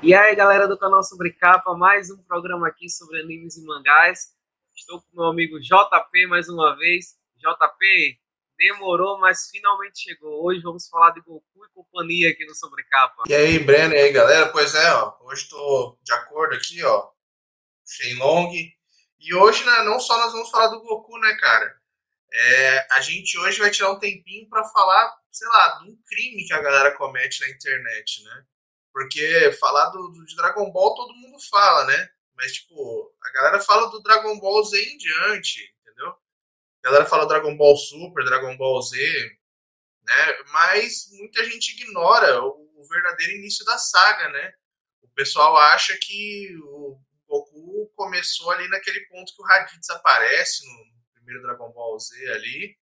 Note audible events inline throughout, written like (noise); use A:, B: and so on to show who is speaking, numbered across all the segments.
A: E aí, galera do canal Sobre Capa, mais um programa aqui sobre animes e mangás. Estou com meu amigo JP mais uma vez. JP, demorou, mas finalmente chegou. Hoje vamos falar de Goku e companhia aqui no Sobre Capa.
B: E aí, Breno, e aí, galera? Pois é, ó, hoje estou de acordo aqui, ó, Shenlong. E hoje, né, não só nós vamos falar do Goku, né, cara? É, a gente hoje vai tirar um tempinho para falar, sei lá, de um crime que a galera comete na internet, né? Porque falar do, do, de Dragon Ball todo mundo fala, né? Mas, tipo, a galera fala do Dragon Ball Z em diante, entendeu? A galera fala Dragon Ball Super, Dragon Ball Z, né? Mas muita gente ignora o, o verdadeiro início da saga, né? O pessoal acha que o Goku começou ali naquele ponto que o Raditz aparece no primeiro Dragon Ball Z ali.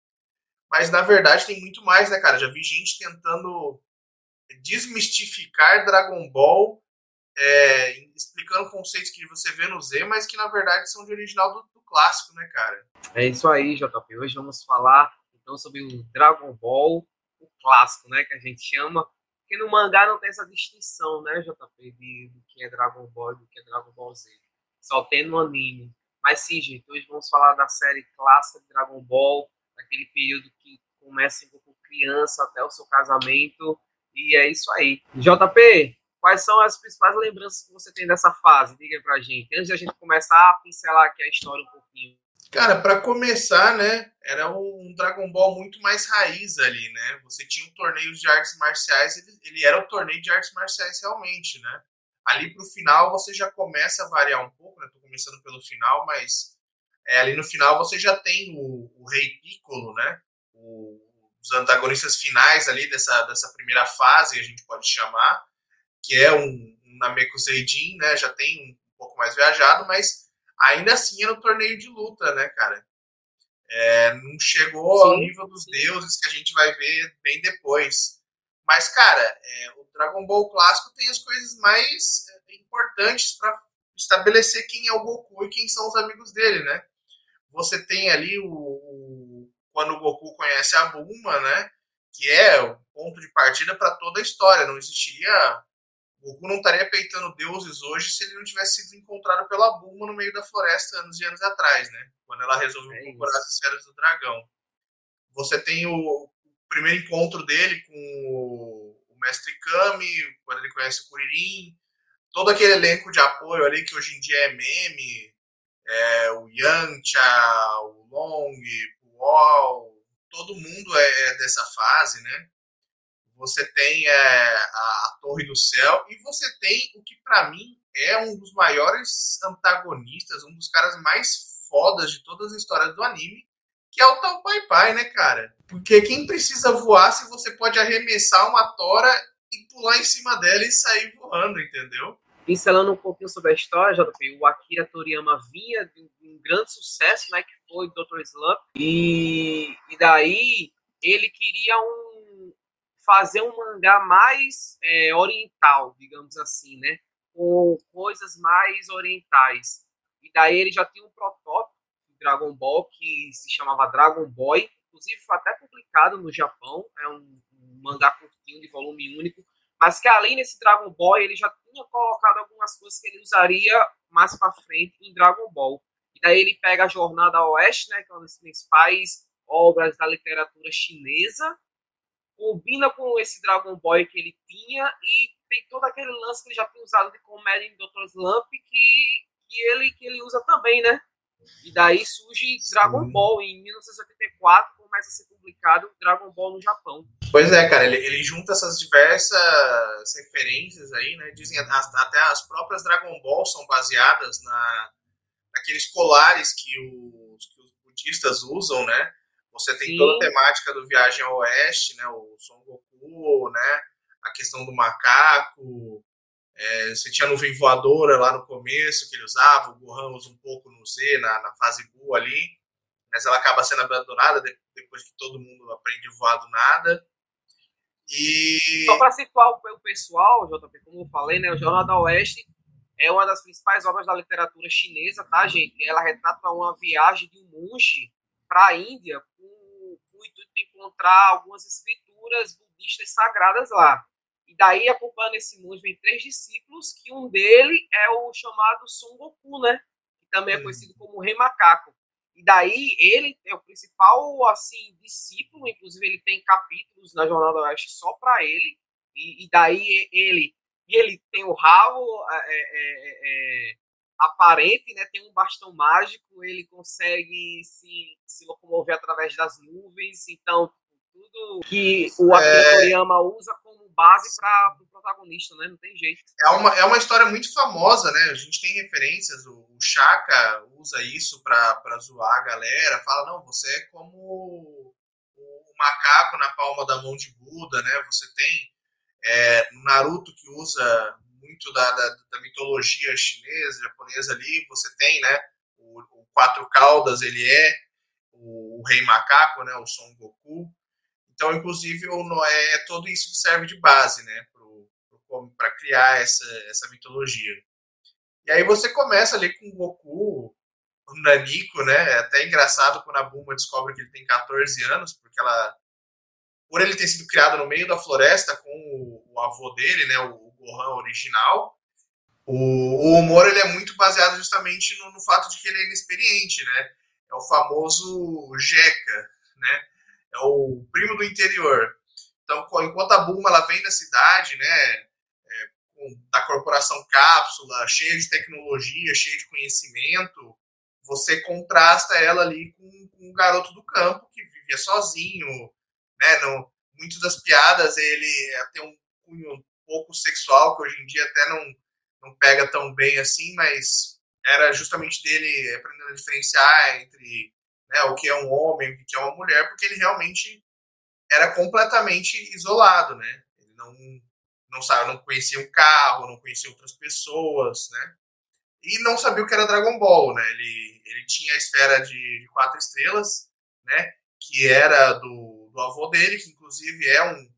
B: Mas na verdade tem muito mais, né, cara? Já vi gente tentando desmistificar Dragon Ball, é, explicando conceitos que você vê no Z, mas que na verdade são de original do, do, clássico, né, cara?
A: É isso aí, JP. Hoje vamos falar então sobre o Dragon Ball, o clássico, né, que a gente chama. Porque no mangá não tem essa distinção, né, JP, de, do que é Dragon Ball e do que é Dragon Ball Z. Só tem no anime. Mas sim, gente, hoje vamos falar da série clássica de Dragon Ball, daquele período que começa com criança até o seu casamento e é isso aí. JP, quais são as principais lembranças que você tem dessa fase? Diga pra gente. Antes de a gente começar a pincelar aqui a história um pouquinho.
B: Cara, para começar, né, era um Dragon Ball muito mais raiz ali, né? Você tinha um torneio de artes marciais, ele, ele era o torneio de artes marciais realmente, né? Ali pro final você já começa a variar um pouco, né? Tô começando pelo final, mas é, ali no final você já tem o, o Rei Piccolo, né? O, os antagonistas finais ali dessa, dessa primeira fase, a gente pode chamar, que é um, um Seijin, né? Já tem um pouco mais viajado, mas ainda assim é no torneio de luta, né, cara? É, não chegou sim, ao nível dos sim. deuses que a gente vai ver bem depois. Mas, cara, é, o Dragon Ball clássico tem as coisas mais é, importantes para estabelecer quem é o Goku e quem são os amigos dele, né? Você tem ali o, quando o Goku conhece a Bulma, né? Que é o ponto de partida para toda a história. Não existiria. O Goku não estaria peitando deuses hoje se ele não tivesse sido encontrado pela Bulma no meio da floresta anos e anos atrás, né? Quando ela resolveu é procurar as esferas do dragão. Você tem o primeiro encontro dele com o Mestre Kami, quando ele conhece o Kuririn, todo aquele elenco de apoio ali que hoje em dia é meme, é, o Yancha, o Long, Wall, todo mundo é, é dessa fase, né? Você tem é, a, a, Torre do Céu e você tem o que para mim é um dos maiores antagonistas, um dos caras mais fodas de todas as histórias do anime, que é o tal Pai Pai, né, cara? Porque quem precisa voar se você pode arremessar uma tora e pular em cima dela e sair voando, entendeu?
A: pincelando um pouquinho sobre a história, JP, o Akira Toriyama vinha de um grande sucesso, né, que foi Dr. Slump, e, e daí ele queria um, fazer um mangá mais é, oriental, digamos assim, né, com coisas mais orientais. E daí ele já tinha um protótipo de Dragon Ball que se chamava Dragon Boy, inclusive foi até publicado no Japão, é um, um mangá curtinho de volume único, mas que além desse Dragon Ball, ele já tinha colocado algumas coisas que ele usaria mais para frente em Dragon Ball. Daí ele pega a Jornada Oeste, né, que é uma das principais obras da literatura chinesa, combina com esse Dragon Ball que ele tinha e tem todo aquele lance que ele já tinha usado de comédia em Dr. Slump que, que, ele, que ele usa também, né? E daí surge Dragon Sim. Ball em 1984, começa a ser publicado Dragon Ball no Japão.
B: Pois é, cara, ele, ele junta essas diversas referências aí, né? Dizem até as próprias Dragon Ball são baseadas na, naqueles colares que os, que os budistas usam, né? Você tem Sim. toda a temática do Viagem ao Oeste, né? O Son Goku, né? A questão do macaco, é, você tinha a nuvem voadora lá no começo que ele usava, o Gohan usa um pouco no Z, na, na fase Buu ali, mas ela acaba sendo abandonada depois que todo mundo aprende a voar do nada. E...
A: Só para situar o pessoal, JP, como eu falei, né, o Jornal da Oeste é uma das principais obras da literatura chinesa, tá, gente? Ela retrata uma viagem de um monge para a Índia com o intuito de encontrar algumas escrituras budistas sagradas lá. E daí, acompanhando esse mundo, vem três discípulos, que um dele é o chamado Son Goku, né? Que também é uhum. conhecido como Rei Macaco. E daí, ele é o principal, assim, discípulo, inclusive ele tem capítulos na Jornada Oeste só para ele. E, e, daí, ele, e ele tem o rabo é, é, é, é, aparente, né? Tem um bastão mágico, ele consegue se, se locomover através das nuvens. Então, tudo que o Akira é... Toriyama usa como base para o pro protagonista, né? Não tem jeito.
B: É uma, é uma história muito famosa, né? A gente tem referências, o, o Shaka usa isso para zoar a galera, fala, não, você é como o macaco na palma da mão de Buda, né? Você tem é, Naruto que usa muito da, da, da, mitologia chinesa, japonesa ali, você tem, né? O, o Quatro Caudas, ele é o, o Rei Macaco, né? O Son Goku. Então, inclusive, o Noé é tudo isso que serve de base, né, para criar essa, essa mitologia. E aí você começa ali com o Goku, o Naniko, né? É até engraçado quando a Bulma descobre que ele tem 14 anos, porque ela, por ele ter sido criado no meio da floresta com o, o avô dele, né, o, Gohan original, o, o, humor ele é muito baseado justamente no, no, fato de que ele é inexperiente, né? É o famoso Jeca, né? é o primo do interior. Então, enquanto a Bulma ela vem da cidade, né, é, da corporação cápsula, cheia de tecnologia, cheia de conhecimento, você contrasta ela ali com, com um garoto do campo que vivia sozinho, né, não, muitas das piadas ele é, tem um cunho um pouco sexual, que hoje em dia até não, não pega tão bem assim, mas era justamente dele aprendendo a diferenciar entre né, o que é um homem, o que é uma mulher, porque ele realmente era completamente isolado, né? Ele não não sabe, não conhecia um carro, não conhecia outras pessoas, né? E não sabia o que era Dragon Ball, né? Ele, ele tinha a esfera de, de quatro estrelas, né? Que era do, do avô dele, que inclusive é um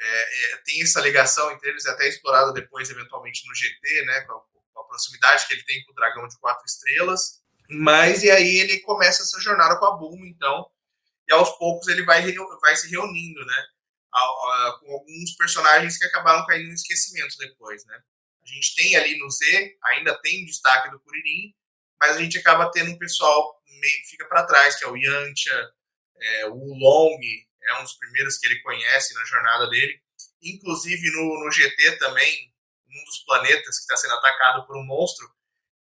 B: é, é, tem essa ligação entre eles, até explorada depois, eventualmente, no GT, né? Com a, com a proximidade que ele tem com o dragão de quatro estrelas. Mas e aí ele começa essa jornada com a Bulma, então, e aos poucos ele vai, vai se reunindo, né? Com alguns personagens que acabaram caindo no esquecimento depois, né? A gente tem ali no Z, ainda tem destaque do Kuririn, mas a gente acaba tendo um pessoal meio que fica para trás, que é o Yantia, é, o Long, é um dos primeiros que ele conhece na jornada dele. Inclusive no, no GT também, um dos planetas que está sendo atacado por um monstro,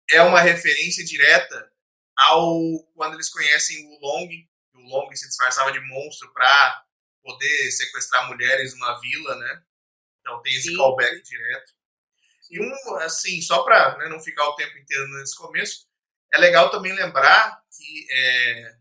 B: é uma referência direta ao quando eles conhecem o Long, o Long se disfarçava de monstro para poder sequestrar mulheres numa vila, né? Então tem esse Sim. callback direto. Sim. E um, assim, só para né, não ficar o tempo inteiro nesse começo, é legal também lembrar que é,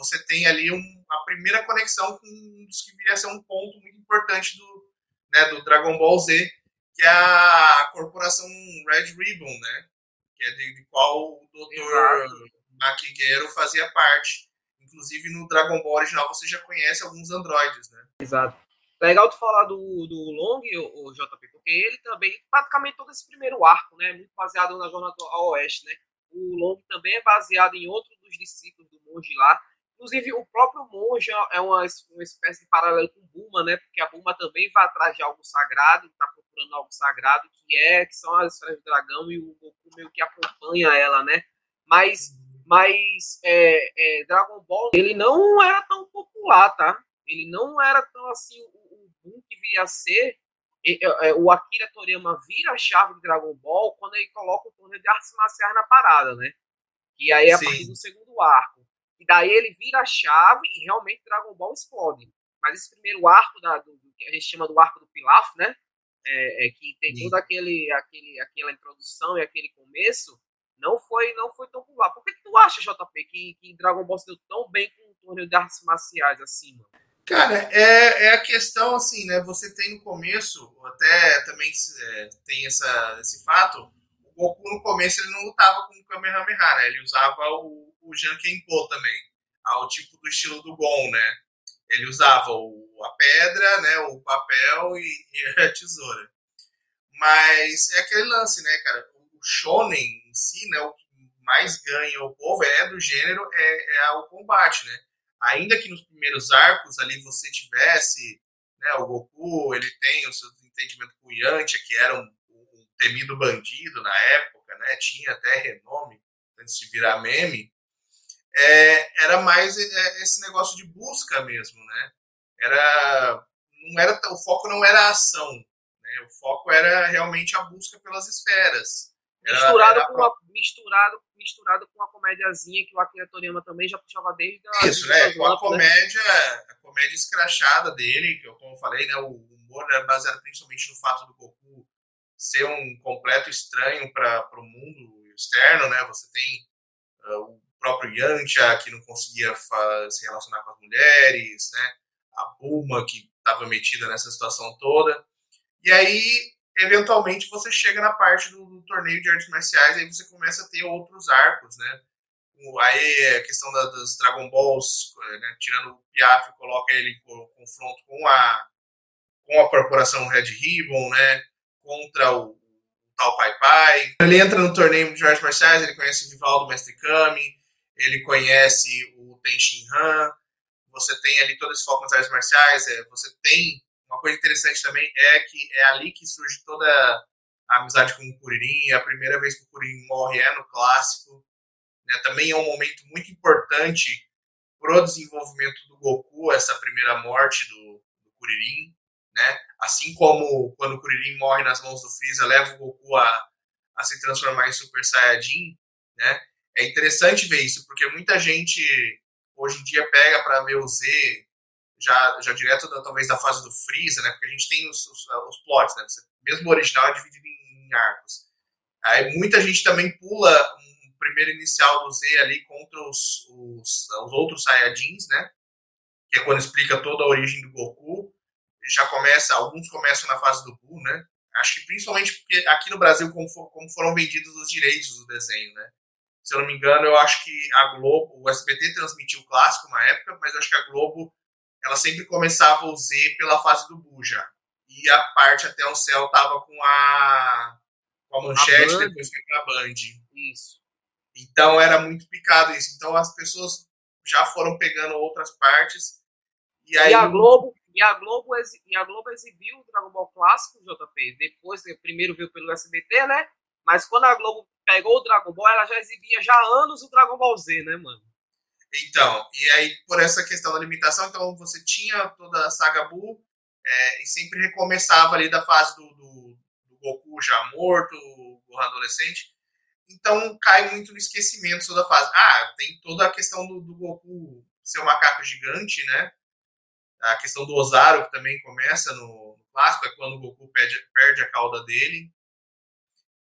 B: você tem ali um, a primeira conexão com um dos que viria a ser um ponto muito importante do, né, do Dragon Ball Z, que é a corporação Red Ribbon, né? Que é de, de qual o Dr. Makiguero fazia parte. Inclusive no Dragon Ball original você já conhece alguns androides, né?
A: Exato. Legal tu falar do, do Long, o, o JP, porque ele também, praticamente todo esse primeiro arco, né? Muito baseado na Jornada ao Oeste, né? O Long também é baseado em outro dos discípulos do monge lá. Inclusive, o próprio monge é uma, uma espécie de paralelo com Buma, né? Porque a Buma também vai atrás de algo sagrado, está procurando algo sagrado, que é que são as esferas do dragão, e o Goku meio que acompanha ela, né? Mas mas é, é, Dragon Ball ele não era tão popular, tá? Ele não era tão assim o, o boom que viria a ser. É, o Akira Toriyama vira a chave de Dragon Ball quando ele coloca o torneio de artes marciais na parada, né? E aí é a Sim. partir do segundo arco. E daí ele vira a chave e realmente Dragon Ball explode. Mas esse primeiro arco da, do, que a gente chama do arco do Pilaf, né? É, é que tem toda aquele, aquele, aquela introdução e aquele começo não foi não foi tão popular. Por que, que tu acha, JP, que, que Dragon Ball se deu tão bem com o torneio de artes marciais assim, mano?
B: Cara, é, é a questão assim, né? Você tem no começo, até também é, tem essa, esse fato, o Goku no começo ele não lutava com o Kamehameha, né? Ele usava o, o Jankenpo também, ao tipo do estilo do Gon, né? Ele usava o, a pedra, né? O papel e, e (laughs) a tesoura. Mas é aquele lance, né, cara? O shonen em si, né, o que mais ganha o povo é do gênero é, é o combate, né? Ainda que nos primeiros arcos ali você tivesse né? O Goku, ele tem o seu entendimento com o Yantia, que era um, um temido bandido na época, né? Tinha até renome antes de virar meme. É, era mais é, esse negócio de busca mesmo, né? Era, não era o foco não era a ação, né? O foco era realmente a busca pelas esferas.
A: Era, misturado, era com a, misturado, misturado com comédiazinha que o Akira Toriyama também já puxava desde
B: a. Isso, né? Com a né? comédia, né? a comédia escrachada dele, que eu, como eu falei, né? O humor era baseado principalmente no fato do Goku ser um completo estranho para o mundo externo, né? Você tem uh, o próprio Yantia, que não conseguia se relacionar com as mulheres, né? A Bulma, que estava metida nessa situação toda. E aí eventualmente você chega na parte do, do, torneio de artes marciais e aí você começa a ter outros arcos, né? Aí a questão da, das Dragon Balls, né? tirando o Piaf, coloca ele em confronto com a, com a corporação Red Ribbon, né? Contra o, tal Pai Pai. Ele entra no torneio de artes marciais, ele conhece o rival do Mestre Kami, ele conhece o Ten Shin Han, você tem ali todo esse foco nas artes marciais, é, você tem uma coisa interessante também é que é ali que surge toda a amizade com o Kuririn. A primeira vez que o Kuririn morre é no clássico. Né? Também é um momento muito importante para o desenvolvimento do Goku, essa primeira morte do, do Kuririn. Né? Assim como quando o Kuririn morre nas mãos do Freeza, leva o Goku a, a se transformar em Super Saiyajin. Né? É interessante ver isso, porque muita gente hoje em dia pega para ver o Z já, já direto da, talvez da fase do Freeza, né? Porque a gente tem os, os, os plots, né? mesmo o original é dividido em, em, arcos. Aí muita gente também pula um primeiro inicial do Z ali contra os, os, os outros Saiyajins, né? Que é quando explica toda a origem do Goku. Já começa, alguns começam na fase do Buu, né? Acho que principalmente porque aqui no Brasil, como, for, como foram vendidos os direitos do desenho, né? Se eu não me engano, eu acho que a Globo, o SBT transmitiu o clássico na época, mas eu acho que a Globo ela sempre começava o Z pela fase do Buja. E a parte até o céu tava com a, com a manchete, a depois foi pra Band.
A: Isso.
B: Então era muito picado isso. Então as pessoas já foram pegando outras partes. E, aí...
A: e a Globo e a Globo, e a Globo exibiu o Dragon Ball Clássico, JP. Depois, primeiro veio pelo SBT, né? Mas quando a Globo pegou o Dragon Ball, ela já exibia já há anos o Dragon Ball Z, né, mano?
B: Então, e aí por essa questão da limitação, então você tinha toda a saga Buu é, e sempre recomeçava ali da fase do, do, do Goku já morto, o Gohan adolescente. Então cai muito no esquecimento toda a fase. Ah, tem toda a questão do, do Goku ser um macaco gigante, né? A questão do Ozaru, que também começa no, no clássico, é quando o Goku perde, perde a cauda dele.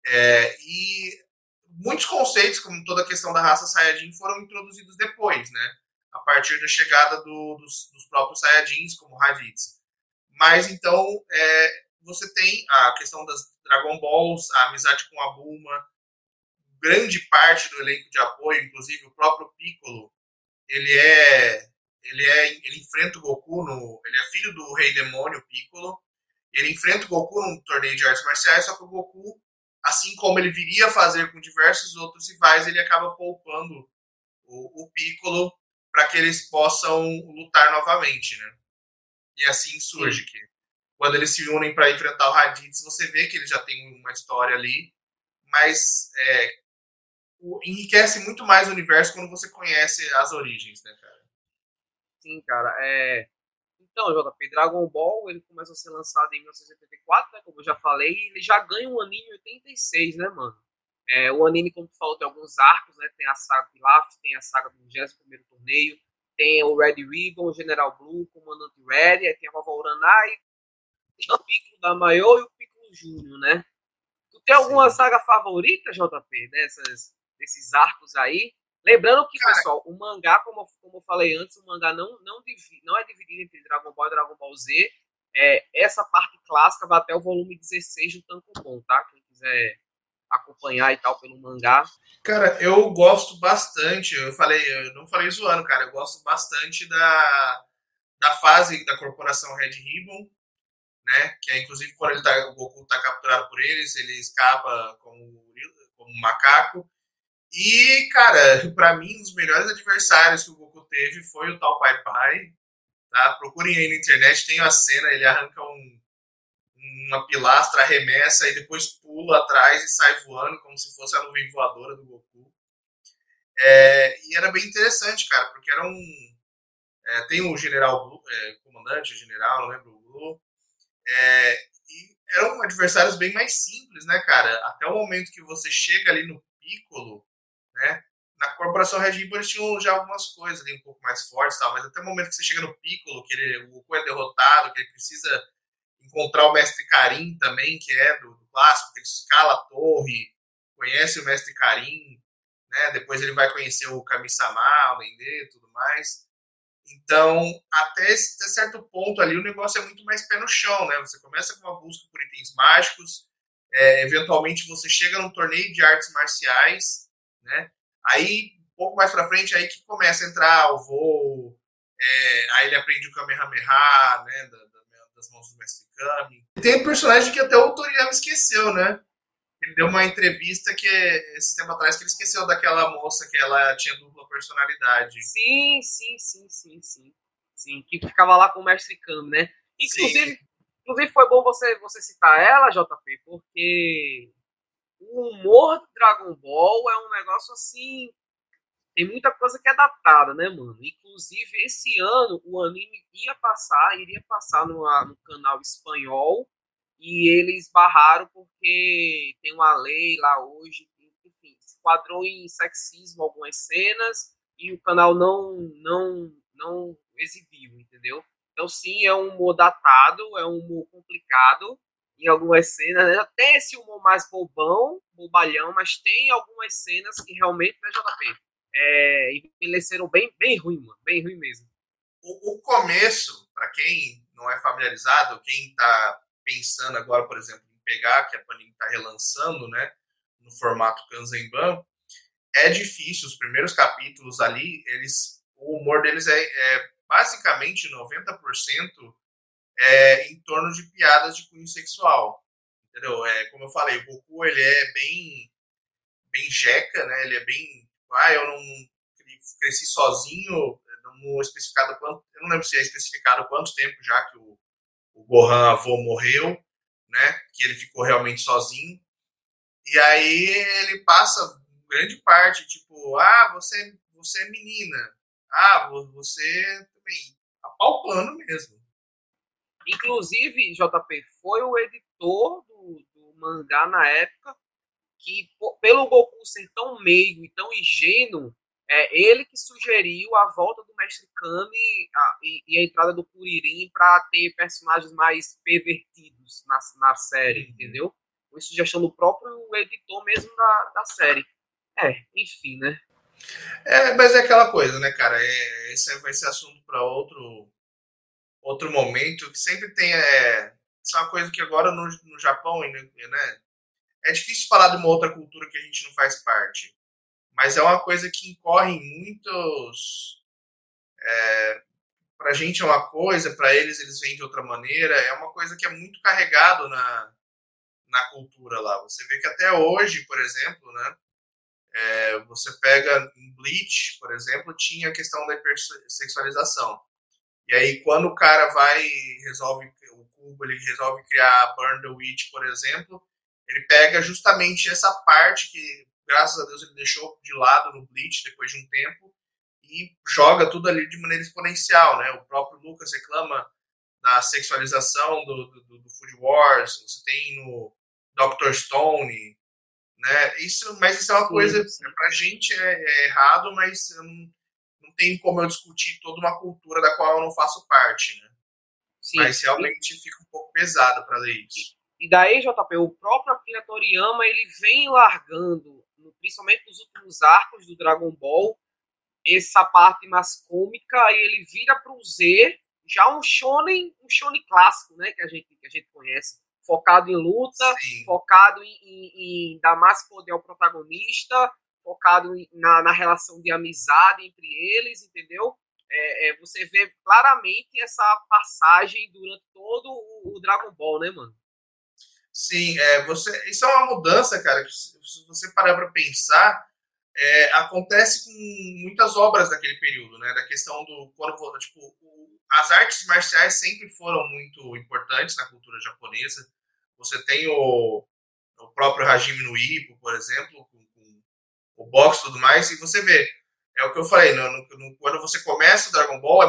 B: É, e muitos conceitos, como toda a questão da raça Saiyajin, foram introduzidos depois, né? A partir da chegada do, dos, dos, próprios Saiyajins, como Raditz. Mas então, é, você tem a questão das Dragon Balls, a amizade com a Bulma, grande parte do elenco de apoio, inclusive o próprio Piccolo, ele é ele é ele enfrenta o Goku no ele é filho do Rei Demônio Piccolo ele enfrenta o Goku num torneio de artes marciais só que o Goku assim como ele viria a fazer com diversos outros rivais, ele acaba poupando o, o Piccolo para que eles possam lutar novamente, né? E assim surge Sim. que quando eles se unem para enfrentar o Raditz, você vê que ele já tem uma história ali, mas é, o, enriquece muito mais o universo quando você conhece as origens, né, cara?
A: Sim, cara. É, então, JP, Dragon Ball, ele começa a ser lançado em 1984, né, como eu já falei, e ele já ganha um anime em 86, né, mano? É, o anime, como tu falou, tem alguns arcos, né? Tem a saga Pilaf, tem a saga do 21 torneio, tem o Red Ribbon, o General Blue, o Comandante Red, aí tem a Vovó Uranai, tem o Piccolo da Maior e o Piccolo Júnior, né? Tu tem alguma Sim. saga favorita, JP, dessas, desses arcos aí? Lembrando que, Cara, pessoal, o mangá, como, como eu falei antes, o mangá não, não, não é dividido entre Dragon Ball e Dragon Ball Z. É, essa parte clássica vai até o volume 16 do Tankobon, tá? Quem quiser acompanhar e tal pelo mangá.
B: Cara, eu gosto bastante, eu falei, eu não falei zoando, cara, eu gosto bastante da, da fase da corporação Red Ribbon, né? Que é inclusive quando ele tá, o Goku tá capturado por eles, ele escapa como, como um macaco. E, cara, (laughs) para mim, um dos melhores adversários que o Goku teve foi o tal Pai Pai. Tá? Procurem aí na internet, tem a cena, ele arranca um, uma pilastra, arremessa e depois pula atrás e sai voando como se fosse a nuvem voadora do Goku. É, e era bem interessante, cara, porque era um. É, tem o general Blue, é, comandante, general, não lembro o Blue. É, e eram adversários bem mais simples, né, cara? Até o momento que você chega ali no Piccolo, né? Na Corporação Red Bull eles tinham já algumas coisas ali um pouco mais fortes, tal, mas até o momento que você chega no Piccolo, que ele, o Goku é derrotado, que ele precisa encontrar o Mestre Karim também, que é do, do clássico, que ele escala a torre, conhece o Mestre Karim, né? Depois ele vai conhecer o Kami-sama, o Dendê, tudo mais. Então, até, até certo ponto ali, o negócio é muito mais pé no chão, né? Você começa com uma busca por itens mágicos, é, eventualmente você chega num torneio de artes marciais, né? Aí, um pouco mais pra frente, aí que começa a entrar o voo, é, aí ele aprende o Kamehameha, né? Da, da, das mãos do Mestre Kami. Tem um personagem que até o Toriyama esqueceu, né? Ele deu uma entrevista que, esse tempo atrás, que ele esqueceu daquela moça que ela tinha dupla personalidade.
A: Sim, sim, sim, sim, sim. Sim, que ficava lá com o Mestre Kami, né? Inclusive, inclusive foi bom você, você citar ela, JP, porque o humor do Dragon Ball é um negócio assim. Tem muita coisa que é datada, né, mano? Inclusive, esse ano o anime ia passar, iria passar no, no canal espanhol e eles barraram porque tem uma lei lá hoje, enfim, se quadrou em sexismo algumas cenas e o canal não não não exibiu, entendeu? Então sim, é um humor datado, é um humor complicado em algumas cenas, né? até esse humor mais bobão, bobalhão, mas tem algumas cenas que realmente, né, JP, é, envelheceram bem, bem ruim, mano, bem ruim mesmo.
B: O, o começo, para quem não é familiarizado, quem está pensando agora, por exemplo, em pegar, que a Panini está relançando, né, no formato Kanzenban, é difícil. Os primeiros capítulos ali, eles, o humor deles é, é basicamente 90% é em torno de piadas de cunho sexual. Entendeu? É, como eu falei, o Goku ele é bem bem jeca, né? Ele é bem, ah, eu não cresci sozinho, não especificado quanto, eu não lembro se é especificado quanto tempo já que o o Gohan avô morreu, né? Que ele ficou realmente sozinho. E aí ele passa grande parte, tipo, ah, você, você é menina. Ah, você também. Apalpando mesmo.
A: Inclusive, JP, foi o editor do, do mangá na época que, pelo Goku ser tão meigo e tão ingênuo, é ele que sugeriu a volta do Mestre Kami a, e, e, a entrada do Kuririn para ter personagens mais pervertidos na, na série, uhum. entendeu? Foi sugestão do próprio editor mesmo da, da série. É, enfim, né?
B: É, mas é aquela coisa, né, cara? É, esse vai ser assunto para outro outro momento, que sempre tem. É, isso é uma coisa que agora no, no Japão, né? É difícil falar de uma outra cultura que a gente não faz parte mas é uma coisa que incorre em muitos. É, para a gente é uma coisa, para eles eles vêm de outra maneira, é uma coisa que é muito carregado na, na cultura lá. Você vê que até hoje, por exemplo, né, é, você pega em Bleach, por exemplo, tinha a questão da hipersexualização. E aí, quando o cara vai resolve o cubo, ele resolve criar Burn the Witch, por exemplo, ele pega justamente essa parte que graças a Deus ele deixou de lado no Bleach depois de um tempo e joga tudo ali de maneira exponencial, né? O próprio Lucas reclama da sexualização do, do, do Food Wars, você tem no Dr. Stone, né? Isso, mas isso é uma coisa, pra gente é, é errado, mas tem como eu discutir toda uma cultura da qual eu não faço parte, né? Sim, mas realmente sim. fica um pouco pesado para ler isso.
A: E daí, JP, o próprio Akira Toriyama, ele vem largando principalmente nos últimos arcos do Dragon Ball, essa parte mais cômica, e ele vira para o Z, já um shonen, um shonen clássico, né, que a gente, que a gente conhece, focado em luta, Sim. focado em, em, em, dar mais poder ao protagonista, focado na, na relação de amizade entre eles, entendeu? É, é, você vê claramente essa passagem durante todo o, o Dragon Ball, né, mano?
B: Sim, é, você, isso é uma mudança, cara. Se você parar para pensar, é, acontece com muitas obras daquele período, né? Da questão do quando tipo o, as artes marciais sempre foram muito importantes na cultura japonesa. Você tem o, o próprio Hajime no Ippo, por exemplo, o boxe e tudo mais, e você vê. É o que eu falei, no, no, quando você começa o Dragon Ball, é